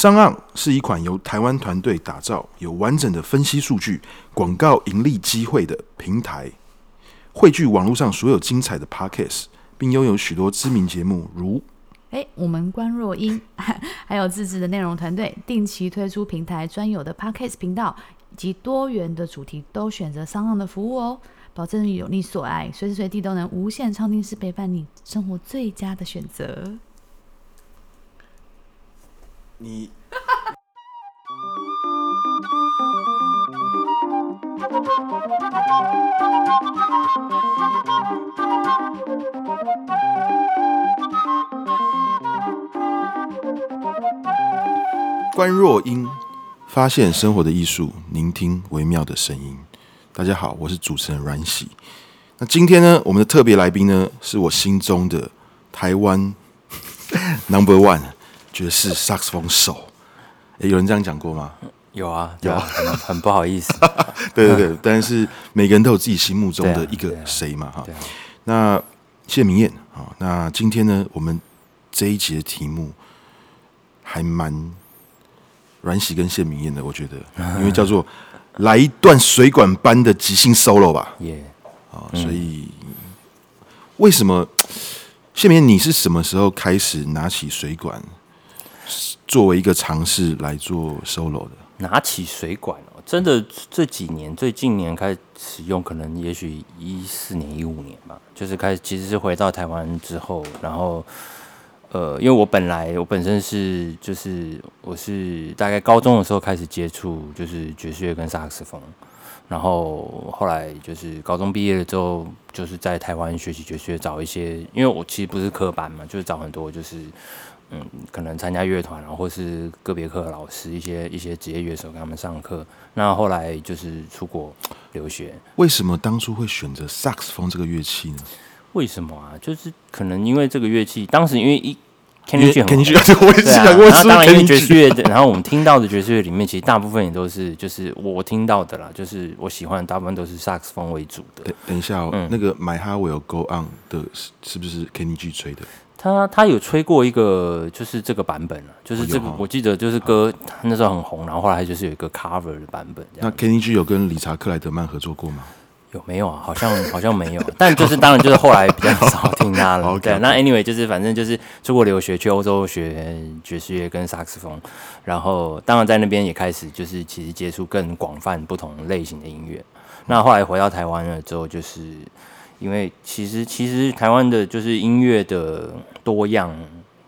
SoundOn 是一款由台湾团队打造、有完整的分析数据、广告盈利机会的平台，汇聚网络上所有精彩的 Podcast，并拥有许多知名节目，如哎，我们关若英，还有自制的内容团队，定期推出平台专有的 Podcast 频道，以及多元的主题，都选择 SoundOn 的服务哦，保证有你所爱，随时随地都能无限畅听是陪伴你生活最佳的选择。你观弱音，发现生活的艺术，聆听微妙的声音。大家好，我是主持人阮喜。那今天呢，我们的特别来宾呢，是我心中的台湾 Number One。爵士萨克斯风手，哎，有人这样讲过吗？有啊，有啊，很很不好意思。对对对，但是每个人都有自己心目中的一个谁嘛，哈。那谢明燕啊，那今天呢，我们这一集的题目还蛮阮喜跟谢明燕的，我觉得，因为叫做来一段水管般的即兴 solo 吧。耶，啊，所以为什么谢明燕你是什么时候开始拿起水管？作为一个尝试来做 solo 的，拿起水管哦，真的这几年，最近年开始使用，可能也许一四年、一五年吧，就是开始，其实是回到台湾之后，然后呃，因为我本来我本身是就是我是大概高中的时候开始接触就是爵士乐跟萨克斯风，然后后来就是高中毕业了之后，就是在台湾学习爵士乐，找一些，因为我其实不是科班嘛，就是找很多就是。嗯，可能参加乐团，然后或是个别课的老师，一些一些职业乐手跟他们上课。那后来就是出国留学。为什么当初会选择萨克斯风这个乐器呢？为什么啊？就是可能因为这个乐器，当时因为一 Kenny G 很，Kenny G 我也是想过，当然因为爵士乐，然后我们听到的爵士乐里面，其实大部分也都是，就是我听到的啦，就是我喜欢的大部分都是萨克斯风为主的。等等一下哦，嗯、那个 My Heart Will Go On 的是是不是 Kenny G 吹的？他他有吹过一个，就是这个版本，就是这个，我记得就是歌那时候很红，然后后来就是有一个 cover 的版本。那 Kenny G 有跟理查克莱德曼合作过吗？有没有啊？好像好像没有，但就是当然就是后来比较少听他了。对，那 anyway 就是反正就是出国留学去欧洲学爵士乐跟萨克斯风，然后当然在那边也开始就是其实接触更广泛不同类型的音乐。那后来回到台湾了之后，就是。因为其实其实台湾的就是音乐的多样，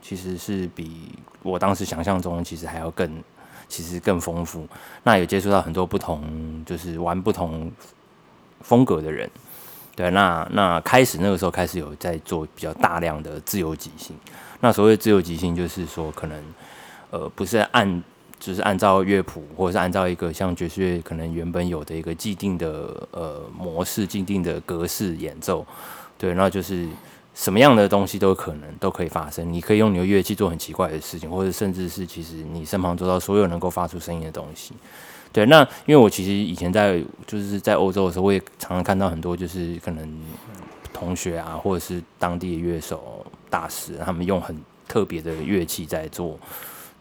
其实是比我当时想象中其实还要更，其实更丰富。那也接触到很多不同，就是玩不同风格的人。对，那那开始那个时候开始有在做比较大量的自由即兴。那所谓自由即兴，就是说可能呃不是按。就是按照乐谱，或者是按照一个像爵士乐可能原本有的一个既定的呃模式、既定的格式演奏，对，那就是什么样的东西都有可能都可以发生。你可以用你的乐器做很奇怪的事情，或者甚至是其实你身旁做到所有能够发出声音的东西。对，那因为我其实以前在就是在欧洲的时候，我也常常看到很多就是可能同学啊，或者是当地的乐手大师，他们用很特别的乐器在做。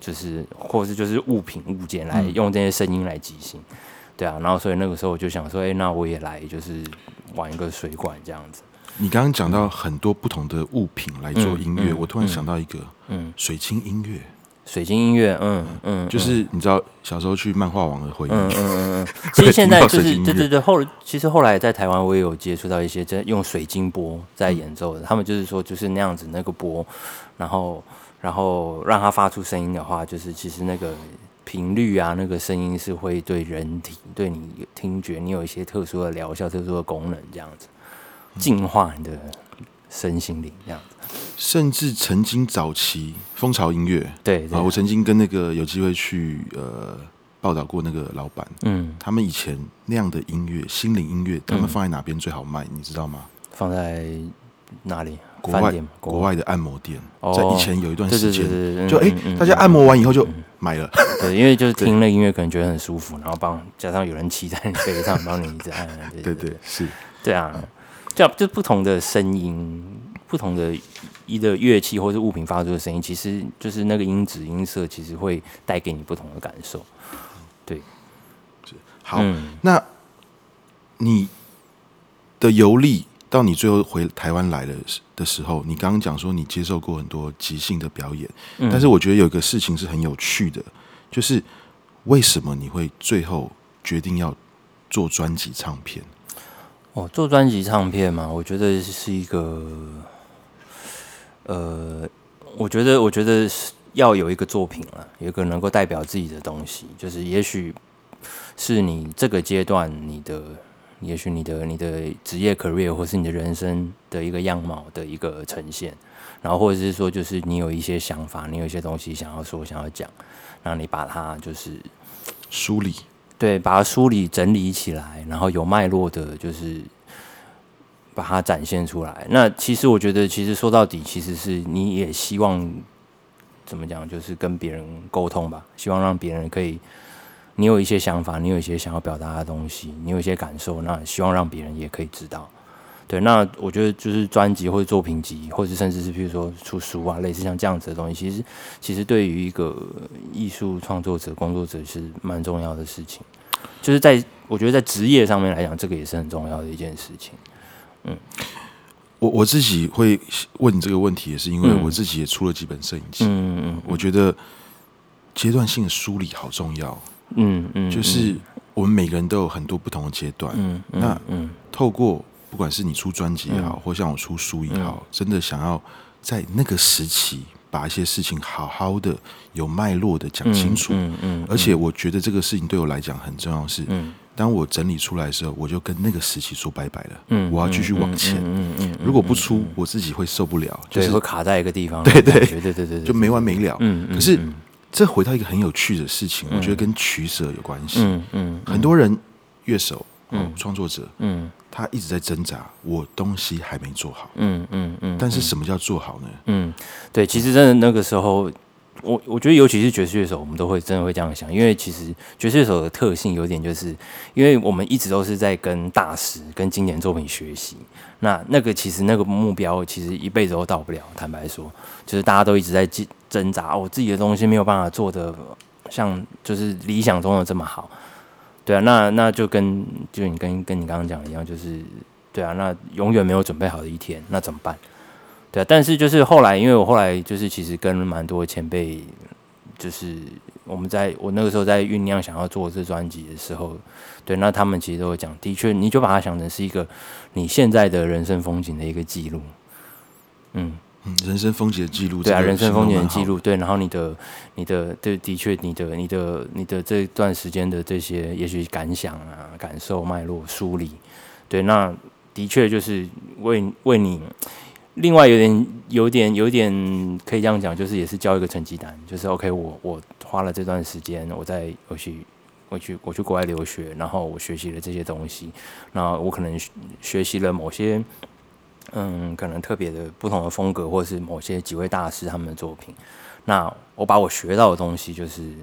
就是，或者是就是物品物件来用这些声音来即兴，嗯、对啊，然后所以那个时候我就想说，哎、欸，那我也来就是玩一个水管这样子。你刚刚讲到很多不同的物品来做音乐，嗯嗯、我突然想到一个，嗯，水晶音乐，水晶音乐，嗯嗯，就是你知道小时候去漫画网的回忆，嗯嗯嗯，其实现在就是对对对，后其实后来在台湾我也有接触到一些在用水晶波在演奏的，嗯、他们就是说就是那样子那个波，然后。然后让它发出声音的话，就是其实那个频率啊，那个声音是会对人体、对你听觉，你有一些特殊的疗效、特殊的功能，这样子净化你的身心灵，这样子。甚至曾经早期蜂巢音乐，对啊，我曾经跟那个有机会去呃报道过那个老板，嗯，他们以前那样的音乐，心灵音乐，他们放在哪边最好卖？你知道吗？放在哪里？国外国外。的按摩店，在以前有一段时间，就哎，大家按摩完以后就买了，对，因为就是听了音乐可能觉得很舒服，然后帮加上有人骑在你背上帮你一直按，对对是，对啊，就就不同的声音，不同的一个乐器或是物品发出的声音，其实就是那个音质音色，其实会带给你不同的感受。对，好，嗯、那你的游历到你最后回台湾来了的时候，你刚刚讲说你接受过很多即兴的表演，嗯、但是我觉得有一个事情是很有趣的，就是为什么你会最后决定要做专辑唱片？哦，做专辑唱片嘛，我觉得是一个，呃，我觉得，我觉得是要有一个作品了，有一个能够代表自己的东西，就是也许是你这个阶段你的，也许你的你的职业 career 或是你的人生的一个样貌的一个呈现，然后或者是说，就是你有一些想法，你有一些东西想要说，想要讲，让你把它就是梳理。对，把它梳理整理起来，然后有脉络的，就是把它展现出来。那其实我觉得，其实说到底，其实是你也希望怎么讲，就是跟别人沟通吧，希望让别人可以，你有一些想法，你有一些想要表达的东西，你有一些感受，那希望让别人也可以知道。对，那我觉得就是专辑或者作品集，或者甚至是譬如说出书啊，类似像这样子的东西，其实其实对于一个艺术创作者、工作者是蛮重要的事情。就是在我觉得在职业上面来讲，这个也是很重要的一件事情。嗯，我我自己会问你这个问题，也是因为我自己也出了几本摄影集。嗯嗯，嗯我觉得阶段性的梳理好重要。嗯嗯，就是我们每个人都有很多不同的阶段。嗯嗯，那嗯，透过。不管是你出专辑也好，嗯、或像我出书也好，嗯、真的想要在那个时期把一些事情好好的、有脉络的讲清楚。嗯嗯。而且我觉得这个事情对我来讲很重要是，是、嗯、当我整理出来的时候，我就跟那个时期说拜拜了。嗯，我要继续往前。嗯嗯，如果不出，我自己会受不了，就是会卡在一个地方。对对对对对对，就没完没了。嗯嗯。可是这回到一个很有趣的事情，我觉得跟取舍有关系。嗯嗯。很多人乐手。嗯，创作者，嗯，他一直在挣扎，我东西还没做好，嗯嗯嗯，但是什么叫做好呢？嗯，对，其实真的那个时候，我我觉得尤其是爵士乐手，我们都会真的会这样想，因为其实爵士乐手的特性有点就是，因为我们一直都是在跟大师、跟经典作品学习，那那个其实那个目标其实一辈子都到不了。坦白说，就是大家都一直在挣扎，我自己的东西没有办法做得像就是理想中的这么好。对啊，那那就跟就你跟跟你刚刚讲的一样，就是对啊，那永远没有准备好的一天，那怎么办？对啊，但是就是后来，因为我后来就是其实跟蛮多前辈，就是我们在我那个时候在酝酿想要做这专辑的时候，对，那他们其实都会讲，的确，你就把它想成是一个你现在的人生风景的一个记录，嗯。嗯，人生风景的记录，对啊，人生风景的记录，对，然后你的，你的，对，的确，你的，你的，你的这段时间的这些，也许感想啊、感受、脉络梳理，对，那的确就是为为你，另外有点，有点，有点可以这样讲，就是也是交一个成绩单，就是 OK，我我花了这段时间，我在我去我去我去国外留学，然后我学习了这些东西，那我可能学习了某些。嗯，可能特别的不同的风格，或者是某些几位大师他们的作品。那我把我学到的东西，就是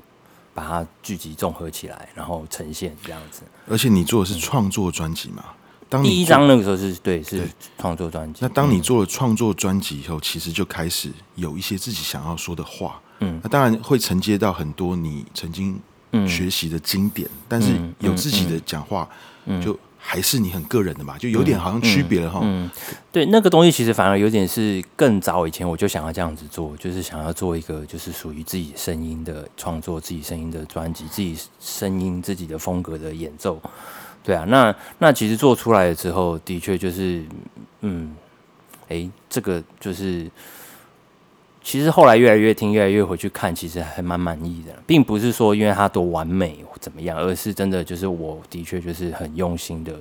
把它聚集综合起来，然后呈现这样子。而且你做的是创作专辑嘛？当第一张那个时候是对，是创作专辑。那当你做了创作专辑以后，其实就开始有一些自己想要说的话。嗯，那当然会承接到很多你曾经学习的经典，但是有自己的讲话，就。还是你很个人的嘛，就有点好像区别了哈。嗯，对，那个东西其实反而有点是更早以前我就想要这样子做，就是想要做一个就是属于自己声音的创作，自己声音的专辑，自己声音自己的风格的演奏。对啊，那那其实做出来了之后，的确就是，嗯，哎，这个就是。其实后来越来越听，越来越回去看，其实还蛮满意的，并不是说因为它多完美怎么样，而是真的就是我的确就是很用心的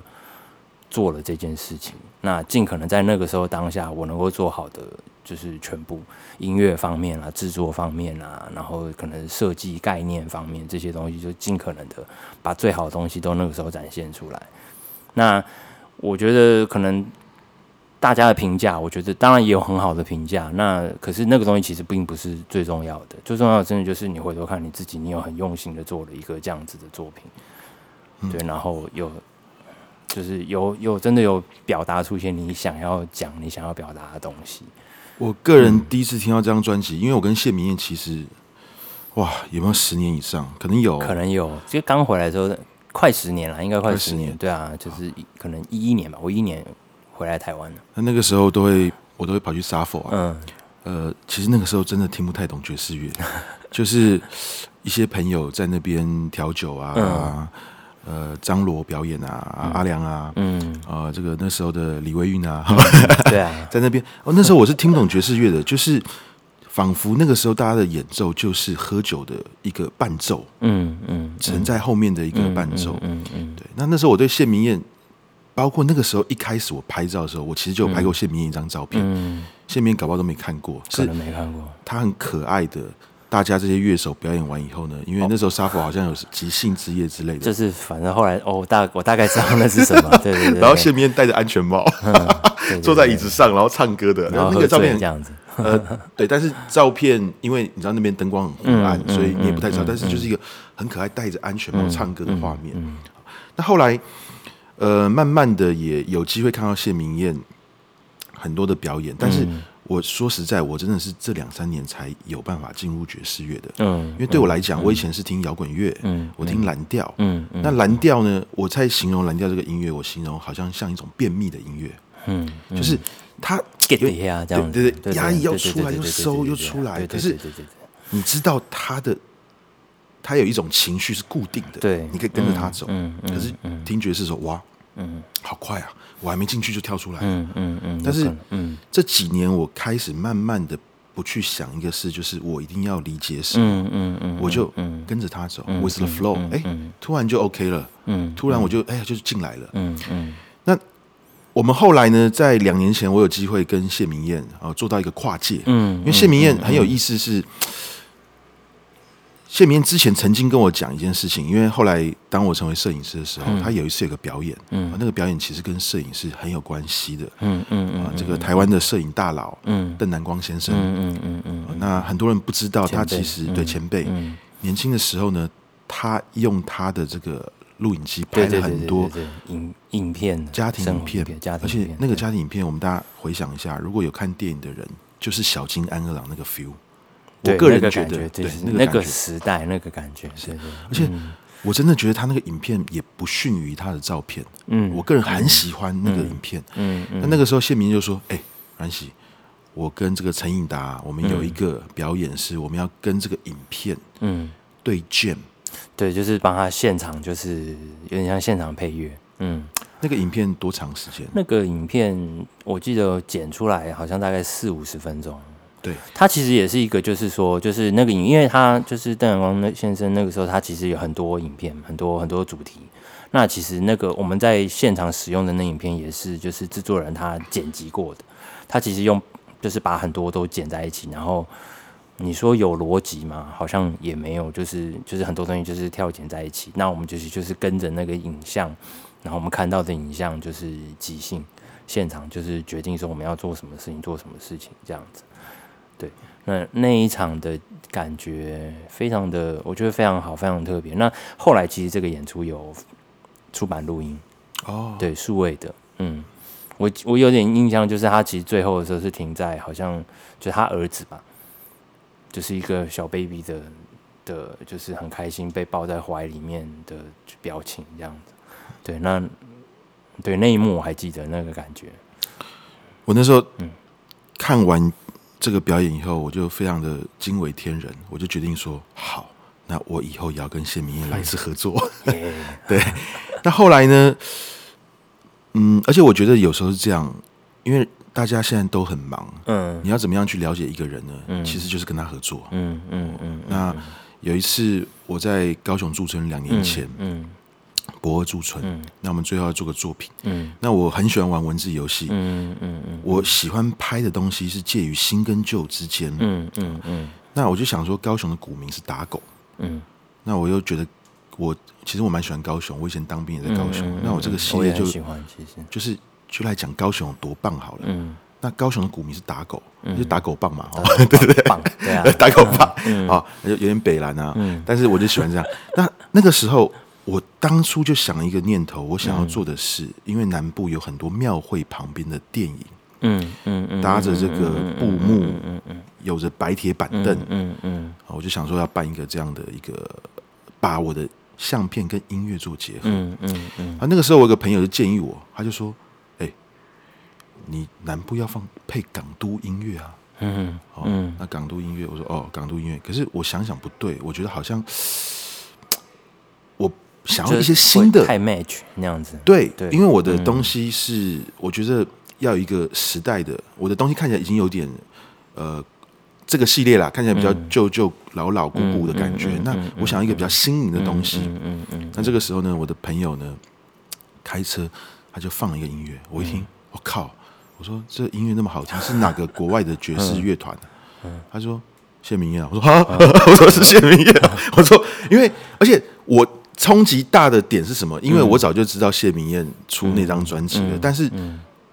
做了这件事情。那尽可能在那个时候当下，我能够做好的就是全部音乐方面啊、制作方面啊，然后可能设计概念方面这些东西，就尽可能的把最好的东西都那个时候展现出来。那我觉得可能。大家的评价，我觉得当然也有很好的评价。那可是那个东西其实并不是最重要的，最重要的真的就是你回头看你自己，你有很用心的做了一个这样子的作品，嗯、对，然后有就是有有真的有表达出一些你想要讲、你想要表达的东西。我个人第一次听到这张专辑，嗯、因为我跟谢明燕其实，哇，有没有十年以上？可能有，可能有。就刚回来的时候，快十年了，应该快十年。对啊，就是可能一一年吧，我一一年回来台湾了。那那个时候都会，我都会跑去 SAFO 啊。嗯。呃，其实那个时候真的听不太懂爵士乐，就是一些朋友在那边调酒啊。嗯呃，张罗表演啊，嗯、阿良啊，嗯，呃，这个那时候的李维运啊，对啊，在那边。哦，那时候我是听不懂爵士乐的，就是仿佛那个时候大家的演奏就是喝酒的一个伴奏，嗯嗯，沉在后面的一个伴奏，嗯嗯，对。那那时候我对谢明燕，包括那个时候一开始我拍照的时候，我其实就有拍过谢明燕一张照片，嗯，谢明燕搞不好都没看过，可能没看过，她很可爱的。大家这些乐手表演完以后呢，因为那时候 SAFO 好像有即兴之夜之类的，就是反正后来哦，大我大概知道那是什么，对对对。然后谢明燕戴着安全帽，坐在椅子上，然后唱歌的，然后那个照片这样子，呃，对，但是照片因为你知道那边灯光很昏暗，所以你也不太知道，但是就是一个很可爱戴着安全帽唱歌的画面。那后来，呃，慢慢的也有机会看到谢明燕很多的表演，但是。我说实在，我真的是这两三年才有办法进入爵士乐的。嗯，因为对我来讲，我以前是听摇滚乐，嗯，我听蓝调，嗯，那蓝调呢，我在形容蓝调这个音乐，我形容好像像一种便秘的音乐，嗯，就是它有呀，这样对对，压抑要出来又收又出来，可是你知道它的，它有一种情绪是固定的，对，你可以跟着它走，嗯，可是听爵士的时候，哇，嗯，好快啊。我还没进去就跳出来，嗯嗯嗯。但是，嗯，这几年我开始慢慢的不去想一个事，就是我一定要理解什么，嗯嗯嗯，我就跟着他走，with the flow，哎，突然就 OK 了，嗯，突然我就哎呀就进来了，嗯嗯。那我们后来呢，在两年前，我有机会跟谢明燕啊做到一个跨界，嗯，因为谢明燕很有意思是。谢明之前曾经跟我讲一件事情，因为后来当我成为摄影师的时候，嗯、他有一次有个表演，嗯，那个表演其实跟摄影是很有关系的，嗯嗯嗯，啊，这个台湾的摄影大佬，嗯，邓南光先生，嗯嗯嗯，那很多人不知道，他其实对前辈，年轻的时候呢，他用他的这个录影机拍了很多影影片，家庭影片，而且那个家庭影片，我们大家回想一下，如果有看电影的人，就是小金安二郎那个 feel。我个人觉得，对那个时代那个感觉，是，而且我真的觉得他那个影片也不逊于他的照片。嗯，我个人很喜欢那个影片。嗯嗯。那那个时候谢明就说：“哎，阮喜，我跟这个陈颖达，我们有一个表演是，我们要跟这个影片，嗯，对 jam，对，就是帮他现场，就是有点像现场配乐。嗯，那个影片多长时间？那个影片我记得剪出来好像大概四五十分钟。”对，他其实也是一个，就是说，就是那个影，因为他就是邓阳光那先生那个时候，他其实有很多影片，很多很多主题。那其实那个我们在现场使用的那影片也是，就是制作人他剪辑过的。他其实用就是把很多都剪在一起，然后你说有逻辑吗？好像也没有，就是就是很多东西就是跳剪在一起。那我们就是就是跟着那个影像，然后我们看到的影像就是即兴现场，就是决定说我们要做什么事情，做什么事情这样子。对，那那一场的感觉非常的，我觉得非常好，非常特别。那后来其实这个演出有出版录音哦，对，数位的，嗯，我我有点印象，就是他其实最后的时候是停在好像就他儿子吧，就是一个小 baby 的的，就是很开心被抱在怀里面的表情这样子。对，那对那一幕我还记得那个感觉。我那时候嗯看完。这个表演以后，我就非常的惊为天人，我就决定说好，那我以后也要跟谢明燕来一次合作。对，那后来呢？嗯，而且我觉得有时候是这样，因为大家现在都很忙，嗯，你要怎么样去了解一个人呢？嗯，其实就是跟他合作。嗯嗯嗯。那有一次我在高雄驻村两年前，嗯。博二驻村，嗯、那我们最后要做个作品。嗯，那我很喜欢玩文字游戏。嗯嗯嗯，我喜欢拍的东西是介于新跟旧之间。嗯嗯嗯，那我就想说，高雄的古名是打狗。嗯，那我又觉得我其实我蛮喜欢高雄，我以前当兵也在高雄。嗯嗯、那我这个系列就喜欢，其实就是就来讲高雄有多棒好了。嗯，那高雄的股民是打狗，嗯、就打狗棒嘛。哦，对对对，对啊，打狗棒。嗯，啊，有有点北蓝啊。嗯，但是我就喜欢这样。那那个时候。我当初就想了一个念头，我想要做的是，嗯、因为南部有很多庙会旁边的电影，嗯嗯嗯，搭着这个布幕，嗯嗯嗯，有着白铁板凳，嗯嗯，我就想说要办一个这样的一个，把我的相片跟音乐做结合，嗯嗯嗯。啊，那个时候我有个朋友就建议我，他就说，哎、欸，你南部要放配港都音乐啊，嗯嗯，那港都音乐，我说哦，港都音乐，可是我想想不对，我觉得好像。想要一些新的太 match 那样子，对，对，因为我的东西是我觉得要有一个时代的，我的东西看起来已经有点呃，这个系列啦，看起来比较旧旧老老古古的感觉。那我想要一个比较新颖的东西，嗯嗯。那这个时候呢，我的朋友呢开车，他就放了一个音乐，我一听，我靠，我说这音乐那么好听，是哪个国外的爵士乐团？他说谢明谚，我说哈，我说是谢明谚，我说因为而且我。冲击大的点是什么？因为我早就知道谢明燕出那张专辑了，嗯、但是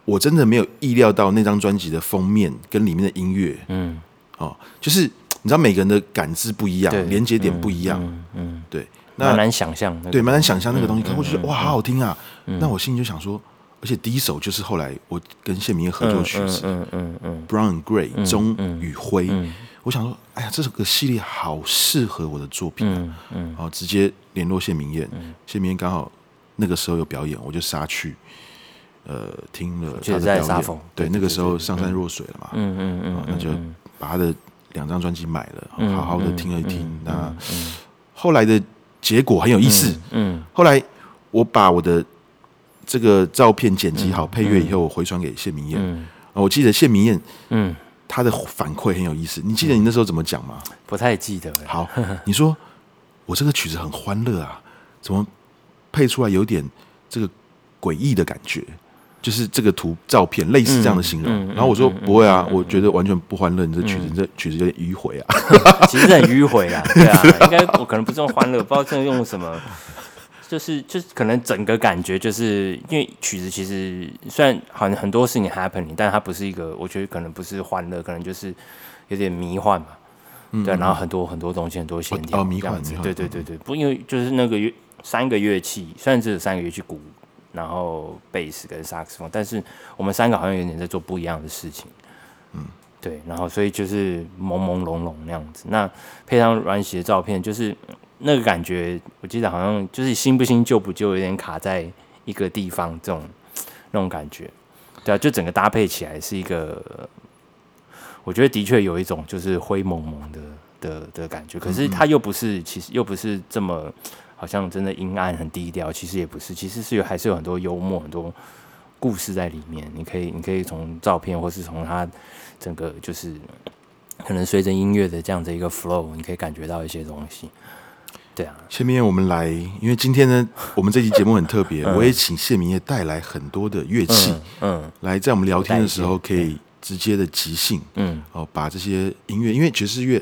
我真的没有意料到那张专辑的封面跟里面的音乐，嗯，哦，就是你知道每个人的感知不一样，对。连接点不一样，嗯，嗯。对，那蛮难想象，对，蛮难想象那个东西，看过去哇，好好听啊，嗯、那我心里就想说，而且第一首就是后来我跟谢明谚合作曲子，嗯嗯嗯，Brown and Gray，棕与灰。嗯我想说，哎呀，这首歌系列好适合我的作品啊！嗯，嗯然后直接联络谢明燕，嗯、谢明燕刚好那个时候有表演，我就杀去，呃，听了他的表演。对，对，那个时候上善若水了嘛，嗯嗯嗯，那就把他的两张专辑买了，好好的听了一听。那后来的结果很有意思，嗯，嗯后来我把我的这个照片剪辑好，配乐以后，我回传给谢明燕。嗯，我记得谢明燕，嗯。他的反馈很有意思，你记得你那时候怎么讲吗？不太记得。好，你说我这个曲子很欢乐啊，怎么配出来有点这个诡异的感觉？就是这个图照片类似这样的形容。嗯嗯嗯、然后我说不会啊，我觉得完全不欢乐。你这曲子，嗯、这曲子有点迂回啊。其实很迂回啊，对啊，应该我可能不是用欢乐，不知道这用什么。就是就是可能整个感觉就是因为曲子其实虽然好像很多事情 happening，但它不是一个，我觉得可能不是欢乐，可能就是有点迷幻嘛。嗯、对，然后很多很多东西，很多线条，哦，迷幻，对对对对，不因为就是那个乐三个乐器，虽然只有三个乐器鼓，然后贝斯跟萨克斯风，但是我们三个好像有点在做不一样的事情。嗯，对，然后所以就是朦朦胧胧那样子，那配上阮玺的照片就是。那个感觉，我记得好像就是新不新旧不旧，有点卡在一个地方，这种那种感觉，对啊，就整个搭配起来是一个，我觉得的确有一种就是灰蒙蒙的的的感觉，可是它又不是，其实又不是这么好像真的阴暗很低调，其实也不是，其实是有还是有很多幽默很多故事在里面，你可以你可以从照片或是从它整个就是可能随着音乐的这样的一个 flow，你可以感觉到一些东西。对啊，谢明谚，我们来，因为今天呢，我们这期节目很特别，嗯、我也请谢明业带来很多的乐器，嗯，嗯。来在我们聊天的时候可以直接的即兴，嗯，哦，把这些音乐，因为爵士乐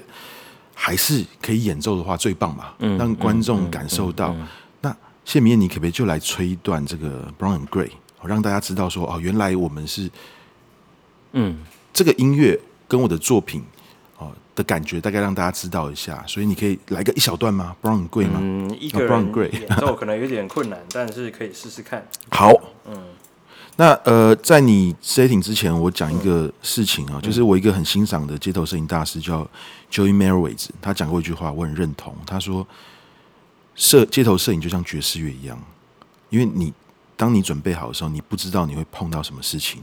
还是可以演奏的话最棒嘛，嗯，让观众感受到。那谢明业，你可不可以就来吹一段这个 Brown and Gray，让大家知道说，哦，原来我们是，嗯，这个音乐跟我的作品。的感觉大概让大家知道一下，所以你可以来个一小段吗？Brown and Gray 吗？嗯，一个人演奏可能有点困难，但是可以试试看。好，嗯，那呃，在你 setting 之前，我讲一个事情啊，嗯、就是我一个很欣赏的街头摄影大师叫 Joey Merowitz，他讲过一句话，我很认同。他说，摄街头摄影就像爵士乐一样，因为你当你准备好的时候，你不知道你会碰到什么事情，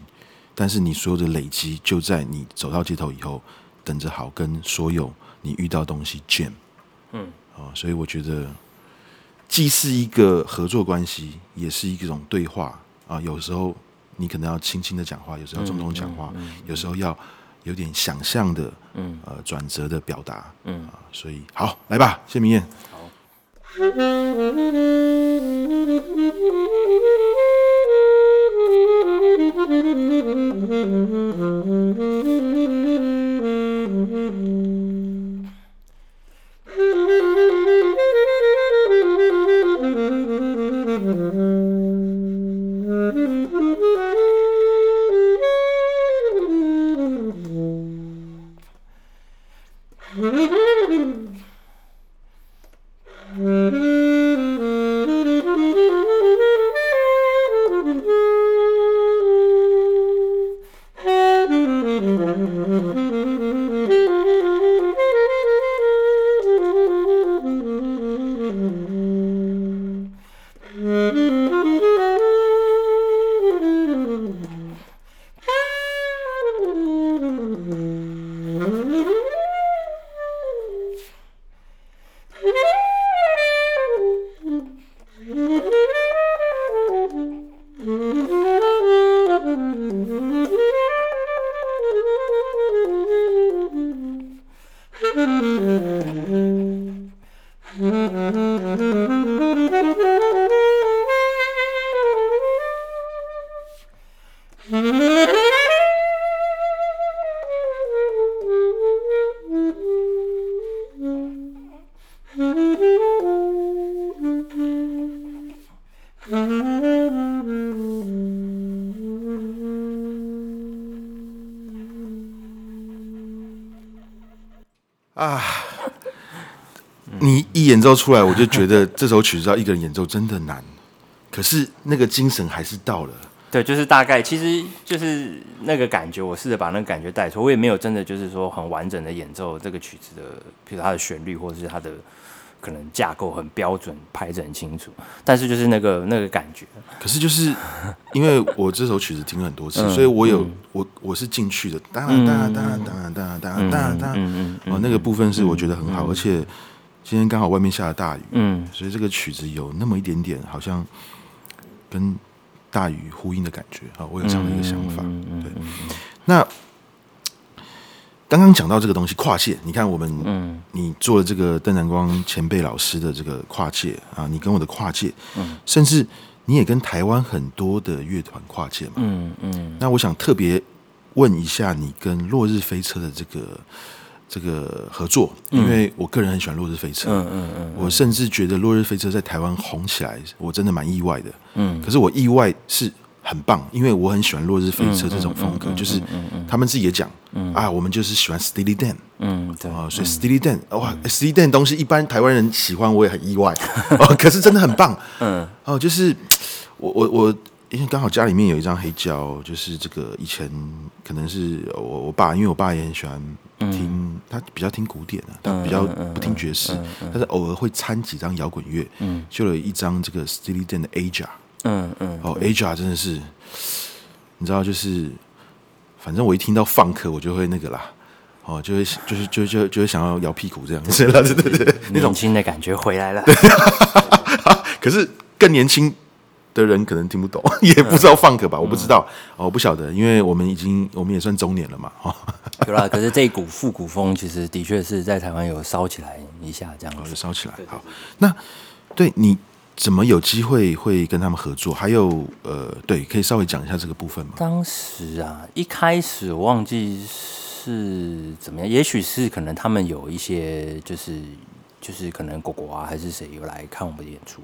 但是你所有的累积就在你走到街头以后。等着好跟所有你遇到东西见。嗯，啊，所以我觉得既是一个合作关系，也是一种对话。啊，有时候你可能要轻轻的讲话，有时候要重重讲话，有时候要有点想象的，嗯，呃，转折的表达。嗯，啊，所以好，来吧，谢明燕。好。演奏出来，我就觉得这首曲子要一个人演奏真的难，可是那个精神还是到了。对，就是大概，其实就是那个感觉，我试着把那个感觉带出，我也没有真的就是说很完整的演奏这个曲子的，比如它的旋律或者是它的可能架构很标准，拍子很清楚，但是就是那个那个感觉。可是就是因为我这首曲子听了很多次，所以我有我我是进去的，当然当然当然当然当然当然当然，哦，那个部分是我觉得很好，而且。今天刚好外面下了大雨，嗯，所以这个曲子有那么一点点好像跟。大雨呼应的感觉啊，我有这样的一个想法。对，那刚刚讲到这个东西跨界，你看我们，嗯，你做了这个邓南光前辈老师的这个跨界啊，你跟我的跨界，嗯，甚至你也跟台湾很多的乐团跨界嘛，嗯嗯。那我想特别问一下，你跟落日飞车的这个。这个合作，因为我个人很喜欢落日飞车，嗯嗯嗯，我甚至觉得落日飞车在台湾红起来，我真的蛮意外的，嗯。可是我意外是很棒，因为我很喜欢落日飞车这种风格，就是他们自己也讲，啊，我们就是喜欢 Steely Dan，嗯，对。啊，所以 Steely Dan，哇，Steely Dan 东西一般台湾人喜欢，我也很意外，哦，可是真的很棒，嗯，哦，就是我我我。因为刚好家里面有一张黑胶，就是这个以前可能是我我爸，因为我爸也很喜欢听，嗯、他比较听古典的，他比较不听爵士，嗯嗯嗯、但是偶尔会掺几张摇滚乐，嗯、就有一张这个 Steely Dan 的 Aja，嗯嗯，哦 Aja 真的是，你知道就是，反正我一听到放克我就会那个啦，哦就会就是就就就会想要摇屁股这样。子，了对对对，那种。年轻的感觉回来了，可是更年轻。的人可能听不懂，也不知道 funk 吧，我不知道，我不晓得，因为我们已经我们也算中年了嘛，哈。有啦，可是这一股复古风其实的确是在台湾有烧起来一下，这样子烧起来。好，那对你怎么有机会会跟他们合作？还有呃，对，可以稍微讲一下这个部分吗？当时啊，一开始我忘记是怎么样，也许是可能他们有一些就是就是可能果果啊还是谁有来看我们的演出。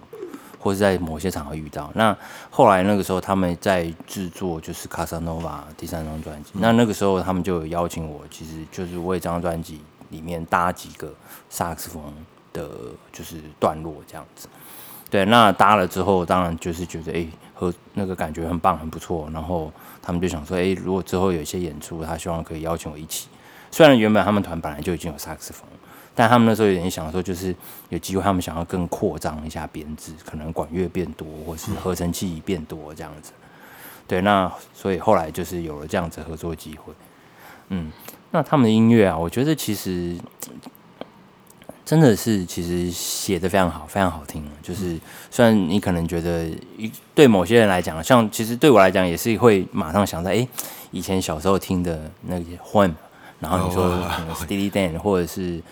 或是在某些场合遇到，那后来那个时候他们在制作就是《卡萨诺瓦》第三张专辑，那那个时候他们就有邀请我，其实就是为这张专辑里面搭几个萨克斯风的，就是段落这样子。对，那搭了之后，当然就是觉得哎，和那个感觉很棒，很不错。然后他们就想说，哎，如果之后有一些演出，他希望可以邀请我一起。虽然原本他们团本来就已经有萨克斯风。但他们那时候有点想说，就是有机会，他们想要更扩张一下编制，可能管乐变多，或是合成器变多这样子。对，那所以后来就是有了这样子合作机会。嗯，那他们的音乐啊，我觉得其实真的是其实写的非常好，非常好听。就是虽然你可能觉得一对某些人来讲，像其实对我来讲也是会马上想到，哎，以前小时候听的那些 Wham，然后你说 Steely Dan 或者是。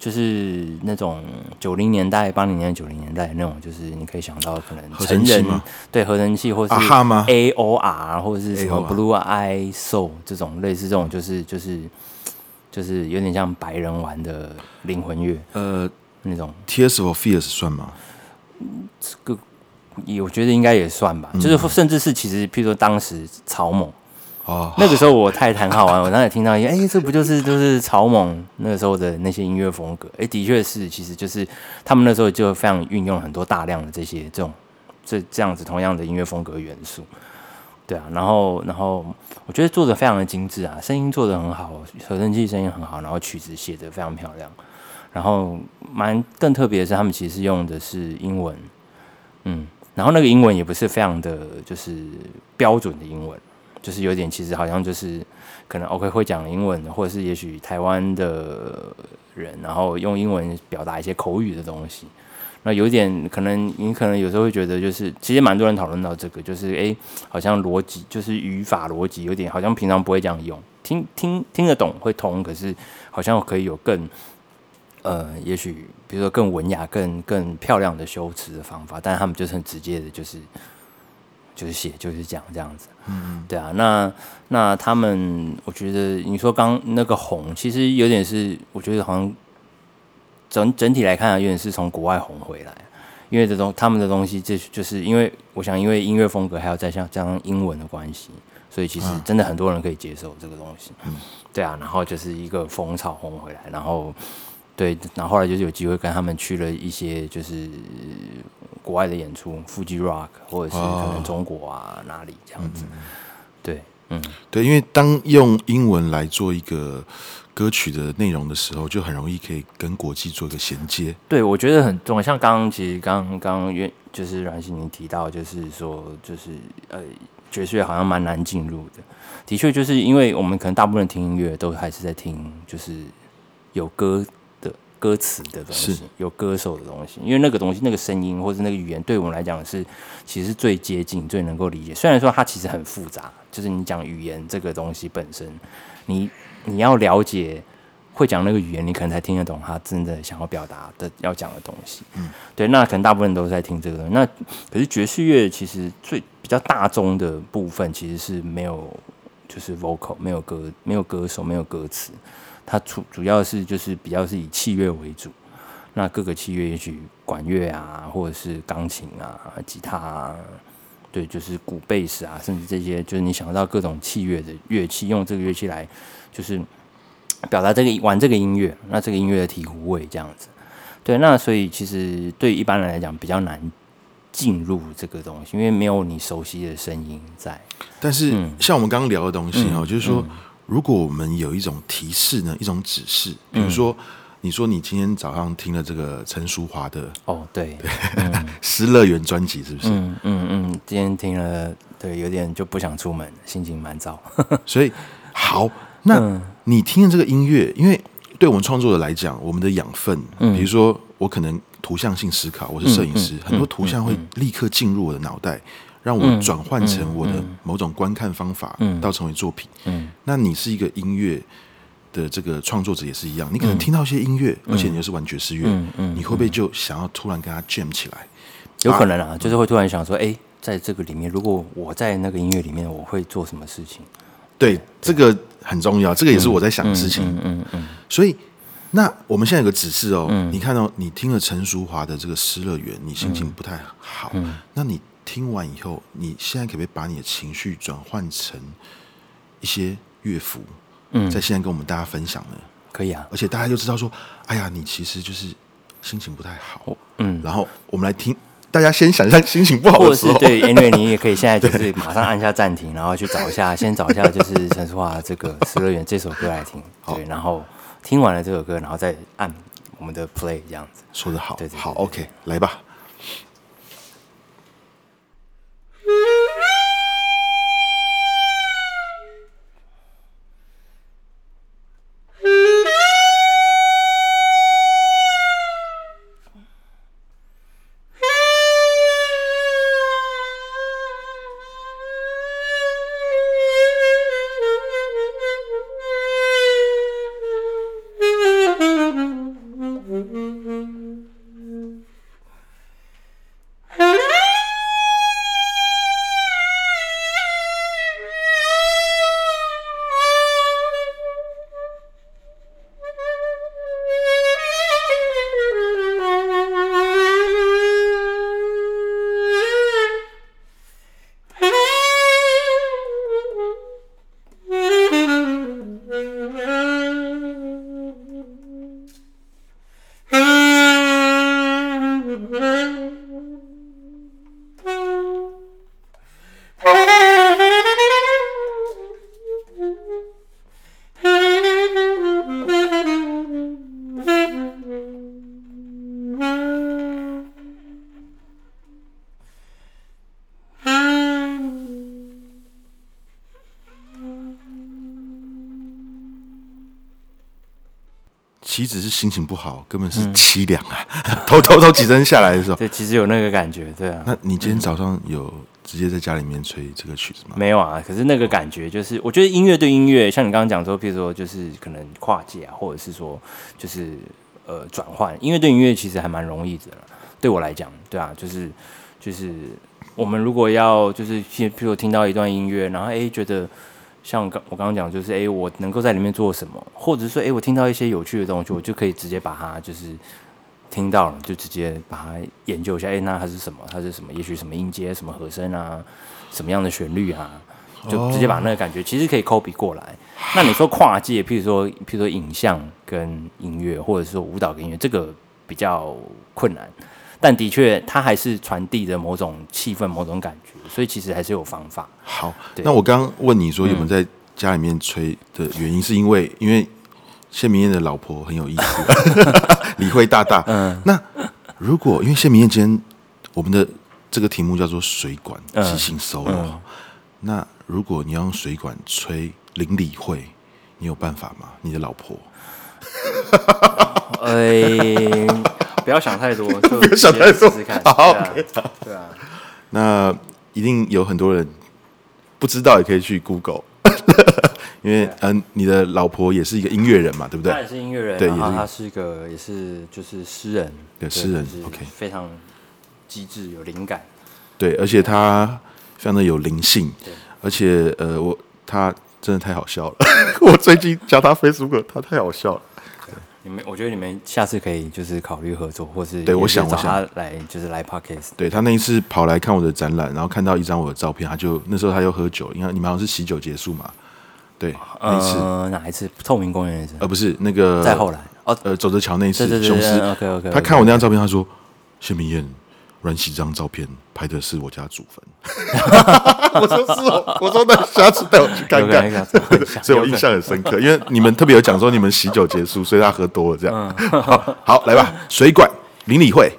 就是那种九零年代、八零年代、九零年代那种，就是你可以想到可能成人对合成器，或是 A O R 或者是什么 Blue Eye Soul 这种类似这种，就是就是就是有点像白人玩的灵魂乐，呃，那种 Tears for Fears 算吗？这个我觉得应该也算吧，就是甚至是其实，譬如说当时草蜢。哦，那个时候我太弹好玩，我当时听到一，哎、欸，这不就是就是草蜢那个时候的那些音乐风格？哎、欸，的确是，其实就是他们那时候就非常运用很多大量的这些这种这这样子同样的音乐风格元素，对啊，然后然后我觉得做的非常的精致啊，声音做的很好，合成器声音很好，然后曲子写的非常漂亮，然后蛮更特别的是，他们其实用的是英文，嗯，然后那个英文也不是非常的就是标准的英文。就是有点其实好像就是可能 OK 会讲英文，或者是也许台湾的人，然后用英文表达一些口语的东西。那有点可能，你可能有时候会觉得，就是其实蛮多人讨论到这个，就是诶，好像逻辑就是语法逻辑有点好像平常不会这样用，听听听得懂会通，可是好像可以有更呃，也许比如说更文雅、更更漂亮的修辞的方法，但他们就是很直接的，就是就是写就是讲这样子，嗯嗯，对啊，那那他们我觉得你说刚那个红，其实有点是我觉得好像。整整体来看啊，有点是从国外红回来，因为这种他们的东西，这就是因为我想，因为音乐风格还要再加上英文的关系，所以其实真的很多人可以接受这个东西。嗯，对啊，然后就是一个风潮红回来，然后对，然后后来就是有机会跟他们去了一些就是国外的演出，Fuji Rock 或者是可能中国啊哪里这样子。对，嗯，对，因为当用英文来做一个。歌曲的内容的时候，就很容易可以跟国际做一个衔接。对，我觉得很重要。像刚刚，其实刚刚原就是阮心宁提到，就是说，就是呃，爵士乐好像蛮难进入的。的确，就是因为我们可能大部分人听音乐都还是在听，就是有歌的歌词的东西，有歌手的东西。因为那个东西，那个声音或者那个语言，对我们来讲是其实最接近、最能够理解。虽然说它其实很复杂，就是你讲语言这个东西本身，你。你要了解会讲那个语言，你可能才听得懂他真的想要表达的要讲的东西。嗯，对，那可能大部分人都在听这个东西。那可是爵士乐其实最比较大宗的部分其实是没有，就是 vocal 没有歌，没有歌手，没有歌词。它主主要是就是比较是以器乐为主。那各个器乐，也许管乐啊，或者是钢琴啊、吉他啊，对，就是鼓、贝斯啊，甚至这些，就是你想到各种器乐的乐器，用这个乐器来。就是表达这个玩这个音乐，那这个音乐的体醐味这样子，对，那所以其实对一般人来讲比较难进入这个东西，因为没有你熟悉的声音在。但是像我们刚刚聊的东西哦，就是说，如果我们有一种提示呢，一种指示，比如说，你说你今天早上听了这个陈淑华的哦，对，对，《失乐园》专辑是不是？嗯嗯嗯，今天听了，对，有点就不想出门，心情蛮糟，所以好。那你听了这个音乐，因为对我们创作者来讲，我们的养分，比如说我可能图像性思考，我是摄影师，很多图像会立刻进入我的脑袋，让我转换成我的某种观看方法，到成为作品。那你是一个音乐的这个创作者也是一样，你可能听到一些音乐，而且你又是玩爵士乐，你会不会就想要突然跟他 jam 起来？有可能啊，就是会突然想说，哎，在这个里面，如果我在那个音乐里面，我会做什么事情？对，这个很重要，这个也是我在想的事情。嗯嗯嗯。所以，那我们现在有个指示哦，你看到你听了陈淑华的这个《失乐园》，你心情不太好。嗯。那你听完以后，你现在可不可以把你的情绪转换成一些乐符？嗯，在现在跟我们大家分享呢？可以啊。而且大家就知道说，哎呀，你其实就是心情不太好。嗯。然后我们来听。大家先想象心情不好的时候，或者是对，因为你也可以现在就是马上按下暂停，然后去找一下，先找一下就是陈淑桦这个《失乐园》这首歌来听，对，然后听完了这首歌，然后再按我们的 play 这样子。说的好，对，好，OK，来吧。岂止是心情不好，根本是凄凉啊！头头头起身下来的时候，对，其实有那个感觉，对啊。那你今天早上有直接在家里面吹这个曲子吗？没有啊，可是那个感觉就是，我觉得音乐对音乐，像你刚刚讲说，譬如说就是可能跨界啊，或者是说就是呃转换，音乐对音乐其实还蛮容易的。对我来讲，对啊，就是就是我们如果要就是譬如听到一段音乐，然后哎觉得。像刚我刚刚讲，就是哎，我能够在里面做什么，或者是说，哎，我听到一些有趣的东西，我就可以直接把它就是听到了，就直接把它研究一下，哎，那它是什么？它是什么？也许什么音阶、什么和声啊，什么样的旋律啊，就直接把那个感觉，其实可以 copy 过来。那你说跨界，譬如说，譬如说影像跟音乐，或者是说舞蹈跟音乐，这个比较困难，但的确，它还是传递着某种气氛、某种感觉。所以其实还是有方法。好，那我刚刚问你说有没有在家里面吹的原因，是因为因为谢明燕的老婆很有意思，李慧大大。嗯，那如果因为谢明燕今天我们的这个题目叫做水管即兴 solo，那如果你要用水管吹林李慧，你有办法吗？你的老婆？哎，不要想太多，就不要想太多，试试看。好，对啊，那。一定有很多人不知道，也可以去 Google，因为嗯、呃，你的老婆也是一个音乐人嘛，对不对？她也是音乐人，对，然后她是一个也是就是诗人，对，诗人，OK，非常机智有灵感，对，而且她非常的有灵性，对，而且呃，我她真的太好笑了，我最近加她 Facebook，他太好笑了。你们，我觉得你们下次可以就是考虑合作，或是对，我想找他来就是来 Podcast。对，他那一次跑来看我的展览，然后看到一张我的照片，他就那时候他又喝酒，因为你们好像是喜酒结束嘛。对，那一次、呃、哪一次？透明公园那次？呃，不是那个再后来哦，呃，走着瞧那一次，对对对对对 OK OK。他看我那张照片，他说谢明谚。阮喜这张照片拍的是我家祖坟，我说是哦，我说那下次带我去看看，所以我印象很深刻，因为你们特别有讲说你们喜酒结束，所以他喝多了这样。好，好，来吧，水管林李慧。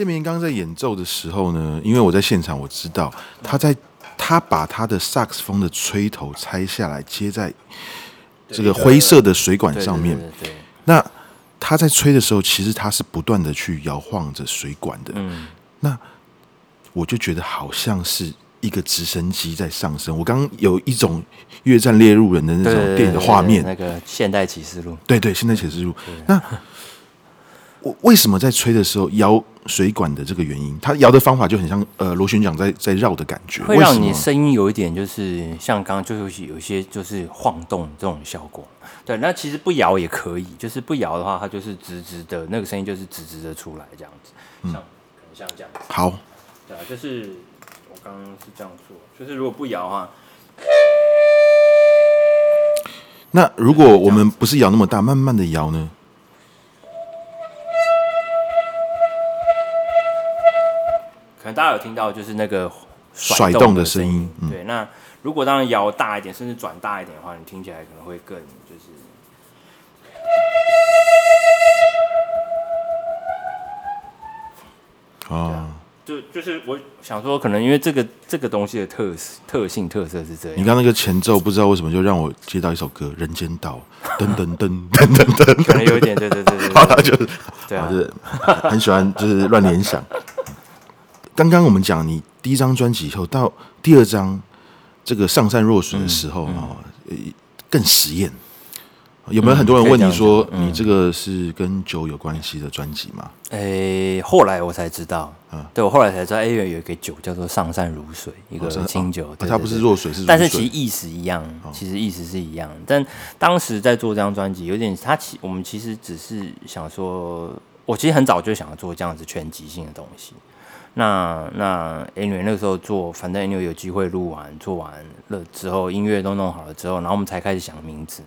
谢明刚刚在演奏的时候呢，因为我在现场，我知道他在他把他的萨克斯风的吹头拆下来接在这个灰色的水管上面。那他在吹的时候，其实他是不断的去摇晃着水管的。嗯，那我就觉得好像是一个直升机在上升。我刚刚有一种越战猎入人的那种电影的画面，那个现代启示录。对对，现代启示录。那我为什么在吹的时候摇水管的这个原因？它摇的方法就很像呃螺旋桨在在绕的感觉，会让你声音有一点就是像刚刚就是有一些就是晃动这种效果。对，那其实不摇也可以，就是不摇的话，它就是直直的，那个声音就是直直的出来这样子。嗯，像像这样子。好。对啊，就是我刚刚是这样做，就是如果不摇的话，那如果我们不是摇那么大，慢慢的摇呢？大家有听到就是那个甩动的声音，嗯、对。那如果当然摇大一点，甚至转大一点的话，你听起来可能会更就是哦，就就是我想说，可能因为这个这个东西的特特性特色是这样。你刚那个前奏不知道为什么就让我接到一首歌《人间道》，噔噔噔噔噔噔，可能有一点对对对对，好，就是对啊，就是很喜欢就是乱联想。刚刚我们讲，你第一张专辑以后到第二张这个上善若水的时候啊，嗯。嗯、更实验。有没有很多人问你说，你这个是跟酒有关系的专辑吗？诶、欸，后来我才知道，嗯，对，我后来才知道，哎，有有一个酒叫做上善如水，一个清酒，它不是若水，是，但是其实意思一样，其实意思是一样。但当时在做这张专辑，有点，它其我们其实只是想说，我其实很早就想要做这样子全集性的东西。那那 anyway 那个时候做，反正 anyway 有机会录完，做完了之后，音乐都弄好了之后，然后我们才开始想名字。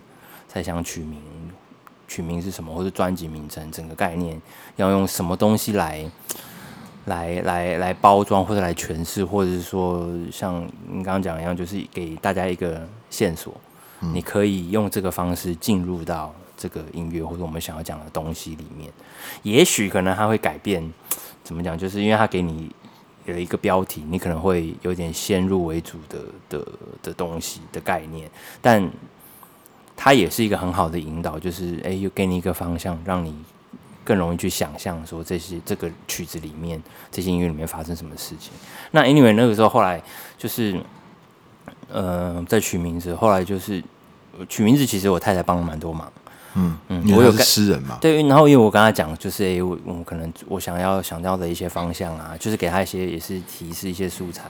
才想取名，取名是什么，或者专辑名称，整个概念要用什么东西来，来来来包装，或者来诠释，或者是说像你刚刚讲一样，就是给大家一个线索，嗯，你可以用这个方式进入到这个音乐或者我们想要讲的东西里面。也许可能它会改变，怎么讲？就是因为他给你有一个标题，你可能会有点先入为主的的的东西的概念，但。它也是一个很好的引导，就是哎，又给你一个方向，让你更容易去想象说这些这个曲子里面这些音乐里面发生什么事情。那 anyway 那个时候后来就是，呃，在取名字，后来就是取名字，其实我太太帮了蛮多忙。嗯嗯，我有个诗人嘛，对，然后因为我跟他讲，就是哎，我我可能我想要想到的一些方向啊，就是给他一些也是提示一些素材。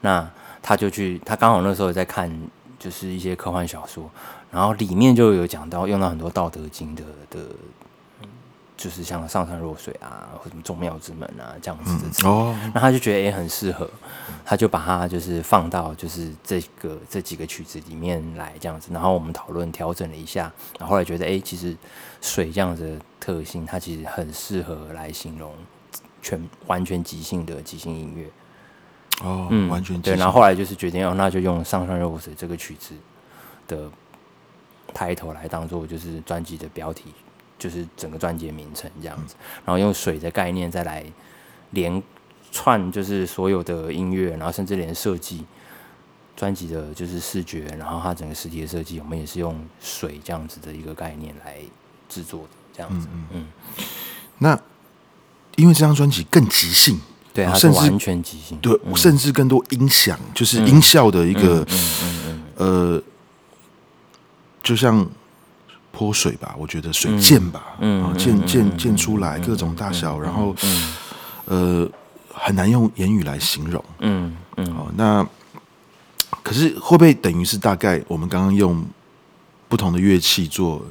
那他就去，他刚好那时候也在看，就是一些科幻小说。然后里面就有讲到用到很多《道德经》的的，就是像上善若水啊，或什么众妙之门啊这样子的词。哦，那他就觉得也很适合，他就把它就是放到就是这个这几个曲子里面来这样子。然后我们讨论调整了一下，然后后来觉得哎，其实水这样子的特性，它其实很适合来形容全完全即兴的即兴音乐。哦，嗯，完全对。然后后来就是决定哦，那就用上善若水这个曲子的。抬头来当做就是专辑的标题，就是整个专辑的名称这样子，然后用水的概念再来连串，就是所有的音乐，然后甚至连设计专辑的就是视觉，然后它整个实体的设计，我们也是用水这样子的一个概念来制作的这样子。嗯，嗯，那因为这张专辑更即兴，对，它是完全即兴，对，嗯、甚至更多音响，就是音效的一个，嗯嗯，嗯，嗯呃。就像泼水吧，我觉得水溅吧，嗯，溅溅溅出来各种大小，然后，呃，很难用言语来形容，嗯嗯，好，那可是会不会等于是大概我们刚刚用不同的乐器做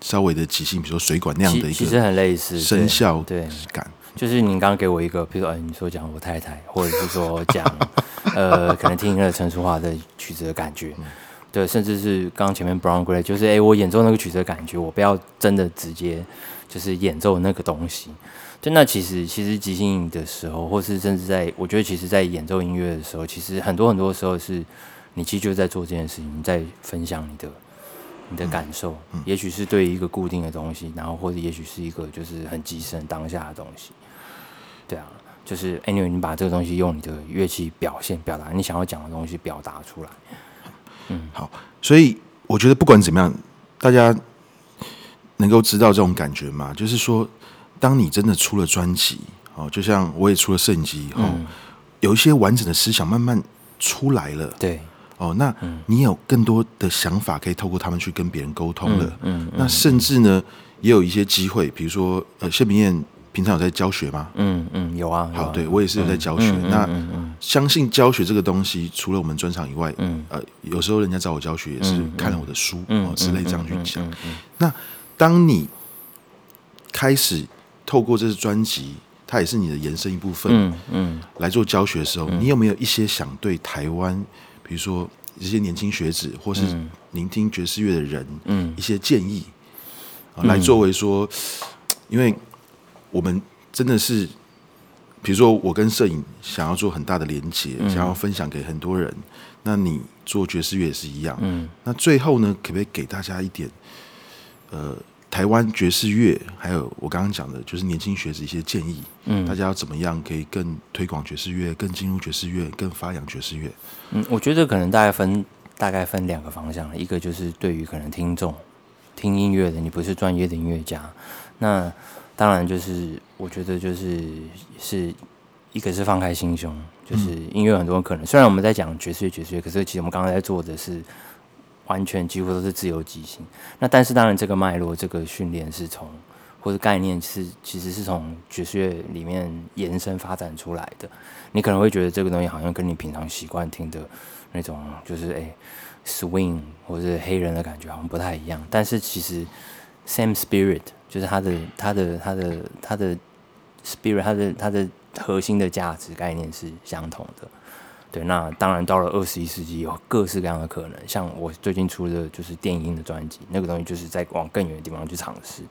稍微的即兴，比如说水管那样的一个，其实很类似声效对。感，就是您刚刚给我一个，比如说，哎，你说讲我太太，或者是说讲，呃，可能听了陈淑桦的曲子的感觉。对，甚至是刚刚前面 Brown Gray，就是哎，我演奏那个曲子的感觉，我不要真的直接就是演奏那个东西。就那其实其实即兴的时候，或是甚至在我觉得，其实在演奏音乐的时候，其实很多很多时候是你其实就在做这件事情，你在分享你的你的感受，嗯嗯、也许是对于一个固定的东西，然后或者也许是一个就是很即时当下的东西。对啊，就是 anyway，你把这个东西用你的乐器表现表达你想要讲的东西表达出来。嗯，好，所以我觉得不管怎么样，大家能够知道这种感觉吗？就是说，当你真的出了专辑，哦，就像我也出了摄影集以后，嗯，有一些完整的思想慢慢出来了，对，哦，那你有更多的想法可以透过他们去跟别人沟通了，嗯，嗯，那甚至呢，也有一些机会，比如说，呃，谢明谚。平常有在教学吗？嗯嗯，有啊。好，对我也是有在教学。嗯、那、嗯嗯、相信教学这个东西，除了我们专场以外，嗯呃，有时候人家找我教学也是看了我的书，嗯、哦之类这样去讲。那当你开始透过这次专辑，它也是你的延伸一部分，嗯嗯，来做教学的时候，嗯、你有没有一些想对台湾，比如说这些年轻学子，或是聆听爵士乐的人，嗯，一些建议，嗯、来作为说，因为。我们真的是，比如说我跟摄影想要做很大的连接，嗯、想要分享给很多人。那你做爵士乐也是一样。嗯。那最后呢，可不可以给大家一点，呃，台湾爵士乐，还有我刚刚讲的，就是年轻学子一些建议。嗯。大家要怎么样可以更推广爵士乐，更进入爵士乐，更发扬爵士乐？嗯，我觉得可能大概分大概分两个方向，一个就是对于可能听众听音乐的，你不是专业的音乐家，那。当然，就是我觉得就是是一个是放开心胸，就是音乐很多可能虽然我们在讲爵士乐爵士乐，可是其实我们刚刚在做的是完全几乎都是自由即兴。那但是当然，这个脉络、这个训练是从或者概念是其实是从爵士乐里面延伸发展出来的。你可能会觉得这个东西好像跟你平常习惯听的那种就是哎 swing 或者黑人的感觉好像不太一样，但是其实 same spirit 就是它的它的它的它的 spirit 它的它的核心的价值概念是相同的。对，那当然到了二十一世纪，有各式各样的可能。像我最近出的就是电音的专辑，那个东西就是在往更远的地方去尝试。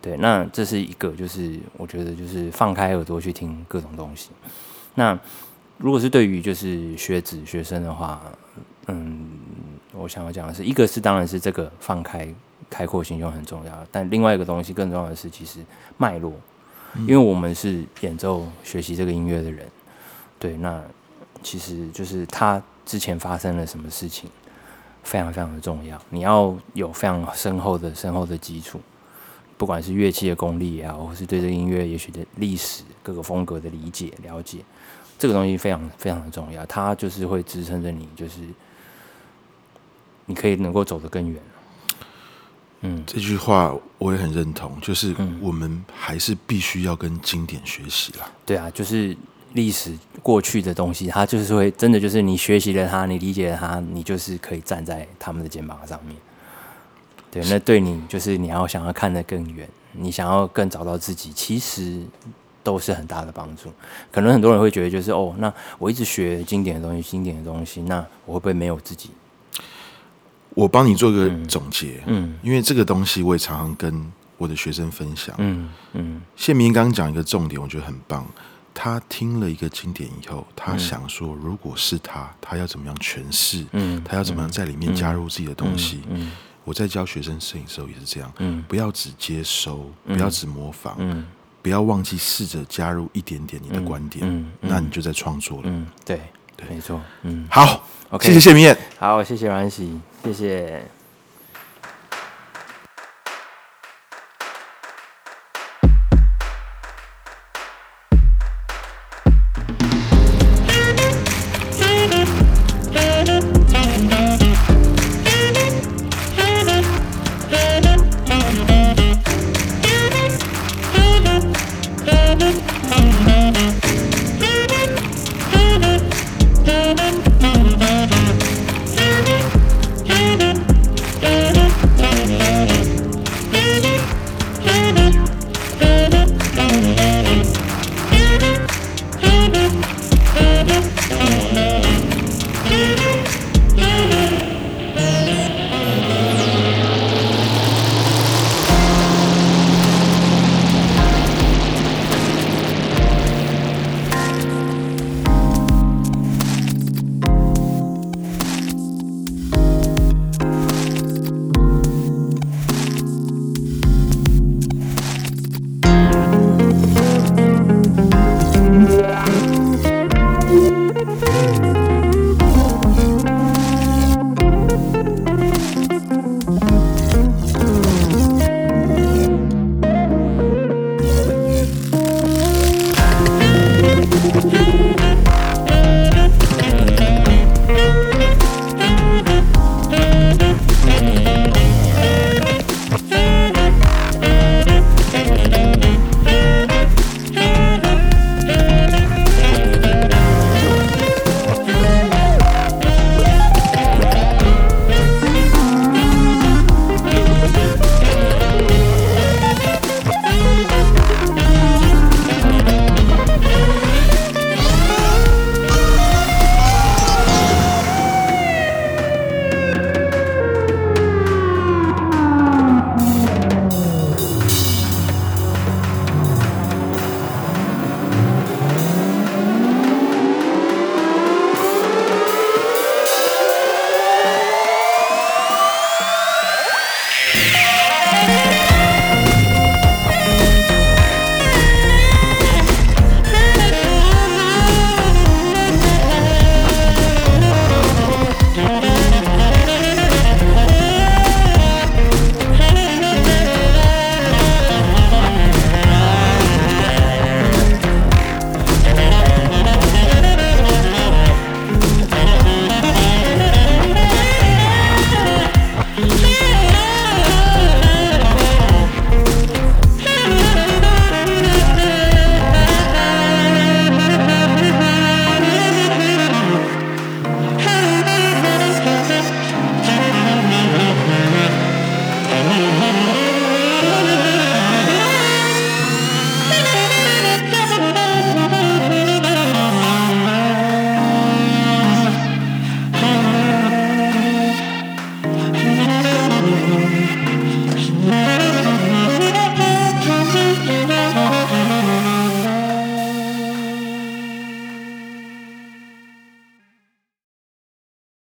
对，那这是一个，就是我觉得就是放开耳朵去听各种东西。那如果是对于就是学子学生的话，嗯，我想要讲的是，一个是当然是这个放开开阔心胸很重要，但另外一个东西更重要的是，其实脉络，因为我们是演奏学习这个音乐的人，对，那。其实就是他之前发生了什么事情，非常非常的重要。你要有非常深厚的、深厚的基础，不管是乐器的功力也好，或是对这个音乐也许的历史、各个风格的理解、了解，这个东西非常非常的重要。它就是会支撑着你，就是你可以能够走得更远。嗯，这句话我也很认同，就是我们还是必须要跟经典学习啦。对啊，就是。历史过去的东西，它就是会真的就是你学习了它，你理解了它，你就是可以站在他们的肩膀上面。对，那对你就是你要想要看得更远，你想要更找到自己，其实都是很大的帮助。可能很多人会觉得就是哦，那我一直学经典的东西，经典的东西，那我会不会没有自己？我帮你做个总结，嗯，因为这个东西我也常常跟我的学生分享，嗯嗯。谢明刚刚讲一个重点，我觉得很棒。他听了一个经典以后，他想说，如果是他，他要怎么样诠释？嗯，他要怎么样在里面加入自己的东西？嗯，嗯，我在教学生摄影的时候也是这样，嗯，不要只接收，不要只模仿，嗯，不要忘记试着加入一点点你的观点，嗯，那你就在创作了。嗯，对，对，没错，嗯，好，OK，谢谢谢明艳，好，谢谢阮喜，谢谢。